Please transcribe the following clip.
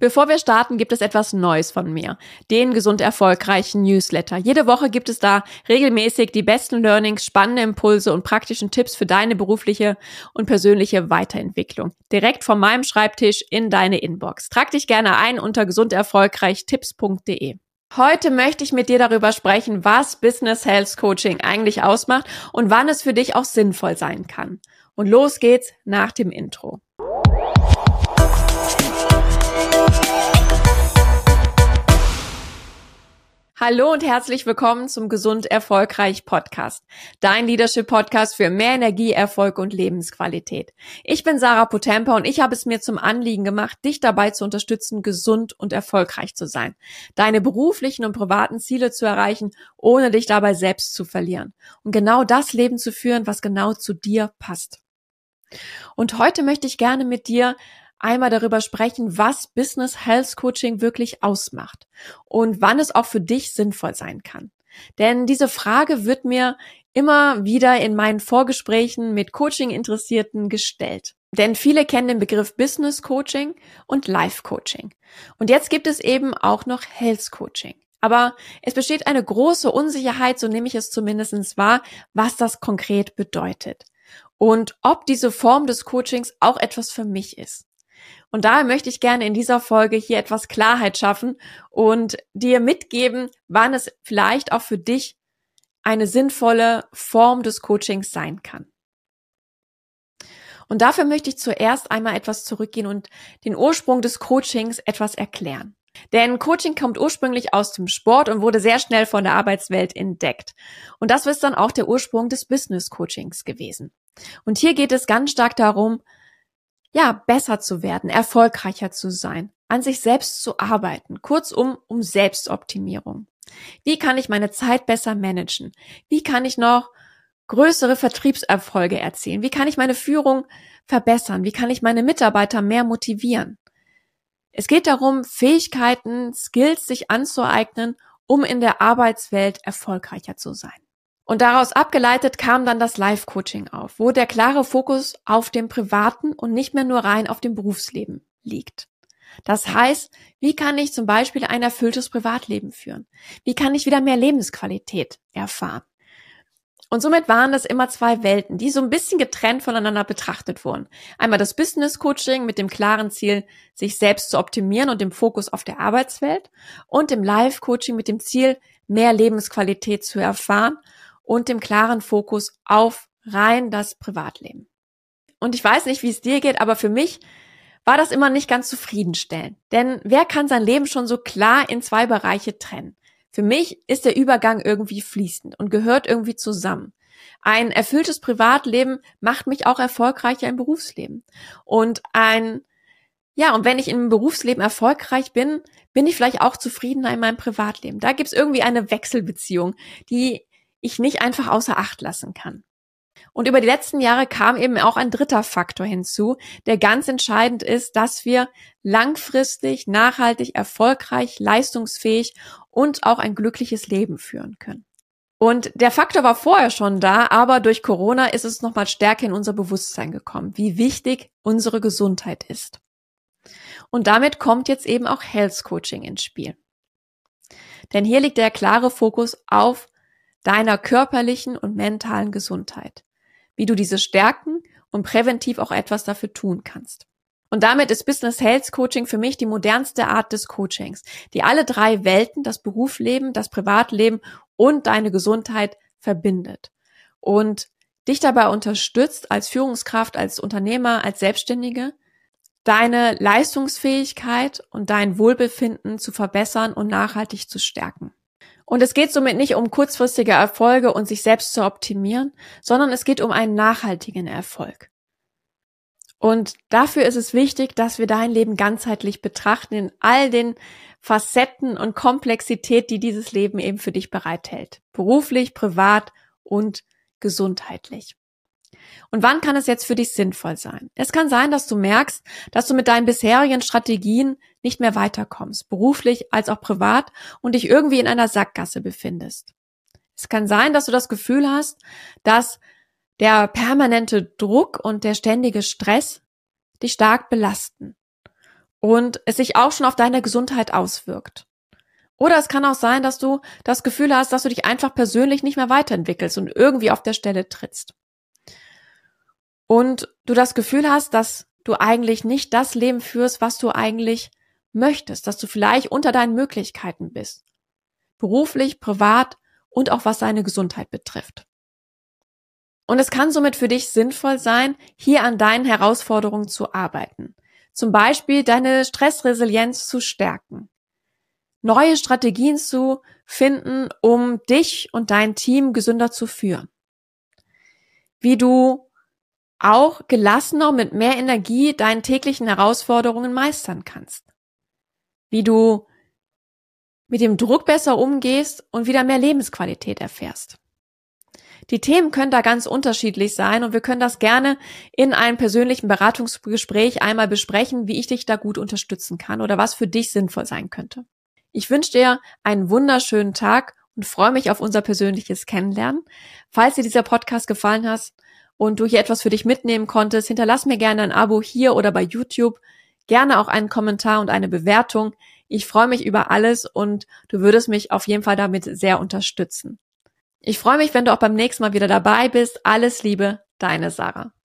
Bevor wir starten, gibt es etwas Neues von mir. Den gesund erfolgreichen Newsletter. Jede Woche gibt es da regelmäßig die besten Learnings, spannende Impulse und praktischen Tipps für deine berufliche und persönliche Weiterentwicklung. Direkt von meinem Schreibtisch in deine Inbox. Trag dich gerne ein unter gesunderfolgreichtipps.de. Heute möchte ich mit dir darüber sprechen, was Business Health Coaching eigentlich ausmacht und wann es für dich auch sinnvoll sein kann. Und los geht's nach dem Intro. Hallo und herzlich willkommen zum Gesund Erfolgreich Podcast. Dein Leadership Podcast für mehr Energie, Erfolg und Lebensqualität. Ich bin Sarah Potempa und ich habe es mir zum Anliegen gemacht, dich dabei zu unterstützen, gesund und erfolgreich zu sein. Deine beruflichen und privaten Ziele zu erreichen, ohne dich dabei selbst zu verlieren. Und genau das Leben zu führen, was genau zu dir passt. Und heute möchte ich gerne mit dir einmal darüber sprechen, was Business Health Coaching wirklich ausmacht und wann es auch für dich sinnvoll sein kann. Denn diese Frage wird mir immer wieder in meinen Vorgesprächen mit Coaching-Interessierten gestellt. Denn viele kennen den Begriff Business Coaching und Life Coaching. Und jetzt gibt es eben auch noch Health Coaching. Aber es besteht eine große Unsicherheit, so nehme ich es zumindest wahr, was das konkret bedeutet. Und ob diese Form des Coachings auch etwas für mich ist. Und daher möchte ich gerne in dieser Folge hier etwas Klarheit schaffen und dir mitgeben, wann es vielleicht auch für dich eine sinnvolle Form des Coachings sein kann. Und dafür möchte ich zuerst einmal etwas zurückgehen und den Ursprung des Coachings etwas erklären. Denn Coaching kommt ursprünglich aus dem Sport und wurde sehr schnell von der Arbeitswelt entdeckt. Und das ist dann auch der Ursprung des Business Coachings gewesen. Und hier geht es ganz stark darum, ja, besser zu werden, erfolgreicher zu sein, an sich selbst zu arbeiten, kurzum um Selbstoptimierung. Wie kann ich meine Zeit besser managen? Wie kann ich noch größere Vertriebserfolge erzielen? Wie kann ich meine Führung verbessern? Wie kann ich meine Mitarbeiter mehr motivieren? Es geht darum, Fähigkeiten, Skills sich anzueignen, um in der Arbeitswelt erfolgreicher zu sein. Und daraus abgeleitet kam dann das Live-Coaching auf, wo der klare Fokus auf dem privaten und nicht mehr nur rein auf dem Berufsleben liegt. Das heißt, wie kann ich zum Beispiel ein erfülltes Privatleben führen? Wie kann ich wieder mehr Lebensqualität erfahren? Und somit waren das immer zwei Welten, die so ein bisschen getrennt voneinander betrachtet wurden. Einmal das Business Coaching mit dem klaren Ziel, sich selbst zu optimieren und dem Fokus auf der Arbeitswelt und dem Live Coaching mit dem Ziel, mehr Lebensqualität zu erfahren und dem klaren Fokus auf rein das Privatleben. Und ich weiß nicht, wie es dir geht, aber für mich war das immer nicht ganz zufriedenstellend. Denn wer kann sein Leben schon so klar in zwei Bereiche trennen? Für mich ist der Übergang irgendwie fließend und gehört irgendwie zusammen. Ein erfülltes Privatleben macht mich auch erfolgreicher im Berufsleben. Und ein, ja, und wenn ich im Berufsleben erfolgreich bin, bin ich vielleicht auch zufriedener in meinem Privatleben. Da gibt es irgendwie eine Wechselbeziehung, die ich nicht einfach außer Acht lassen kann. Und über die letzten Jahre kam eben auch ein dritter Faktor hinzu, der ganz entscheidend ist, dass wir langfristig, nachhaltig, erfolgreich, leistungsfähig und auch ein glückliches Leben führen können. Und der Faktor war vorher schon da, aber durch Corona ist es nochmal stärker in unser Bewusstsein gekommen, wie wichtig unsere Gesundheit ist. Und damit kommt jetzt eben auch Health Coaching ins Spiel. Denn hier liegt der klare Fokus auf deiner körperlichen und mentalen Gesundheit, wie du diese stärken und präventiv auch etwas dafür tun kannst. Und damit ist Business Health Coaching für mich die modernste Art des Coachings, die alle drei Welten, das Berufsleben, das Privatleben und deine Gesundheit verbindet und dich dabei unterstützt als Führungskraft, als Unternehmer, als Selbstständige, deine Leistungsfähigkeit und dein Wohlbefinden zu verbessern und nachhaltig zu stärken. Und es geht somit nicht um kurzfristige Erfolge und sich selbst zu optimieren, sondern es geht um einen nachhaltigen Erfolg. Und dafür ist es wichtig, dass wir dein Leben ganzheitlich betrachten in all den Facetten und Komplexität, die dieses Leben eben für dich bereithält. Beruflich, privat und gesundheitlich. Und wann kann es jetzt für dich sinnvoll sein? Es kann sein, dass du merkst, dass du mit deinen bisherigen Strategien nicht mehr weiterkommst, beruflich als auch privat und dich irgendwie in einer Sackgasse befindest. Es kann sein, dass du das Gefühl hast, dass der permanente Druck und der ständige Stress dich stark belasten. und es sich auch schon auf deine Gesundheit auswirkt. Oder es kann auch sein, dass du das Gefühl hast, dass du dich einfach persönlich nicht mehr weiterentwickelst und irgendwie auf der Stelle trittst. Und du das Gefühl hast, dass du eigentlich nicht das Leben führst, was du eigentlich möchtest, dass du vielleicht unter deinen Möglichkeiten bist. Beruflich, privat und auch was deine Gesundheit betrifft. Und es kann somit für dich sinnvoll sein, hier an deinen Herausforderungen zu arbeiten. Zum Beispiel deine Stressresilienz zu stärken. Neue Strategien zu finden, um dich und dein Team gesünder zu führen. Wie du auch gelassener mit mehr Energie deinen täglichen Herausforderungen meistern kannst. Wie du mit dem Druck besser umgehst und wieder mehr Lebensqualität erfährst. Die Themen können da ganz unterschiedlich sein und wir können das gerne in einem persönlichen Beratungsgespräch einmal besprechen, wie ich dich da gut unterstützen kann oder was für dich sinnvoll sein könnte. Ich wünsche dir einen wunderschönen Tag und freue mich auf unser persönliches Kennenlernen. Falls dir dieser Podcast gefallen hat und du hier etwas für dich mitnehmen konntest, hinterlass mir gerne ein Abo hier oder bei YouTube, gerne auch einen Kommentar und eine Bewertung. Ich freue mich über alles und du würdest mich auf jeden Fall damit sehr unterstützen. Ich freue mich, wenn du auch beim nächsten Mal wieder dabei bist. Alles Liebe, deine Sarah.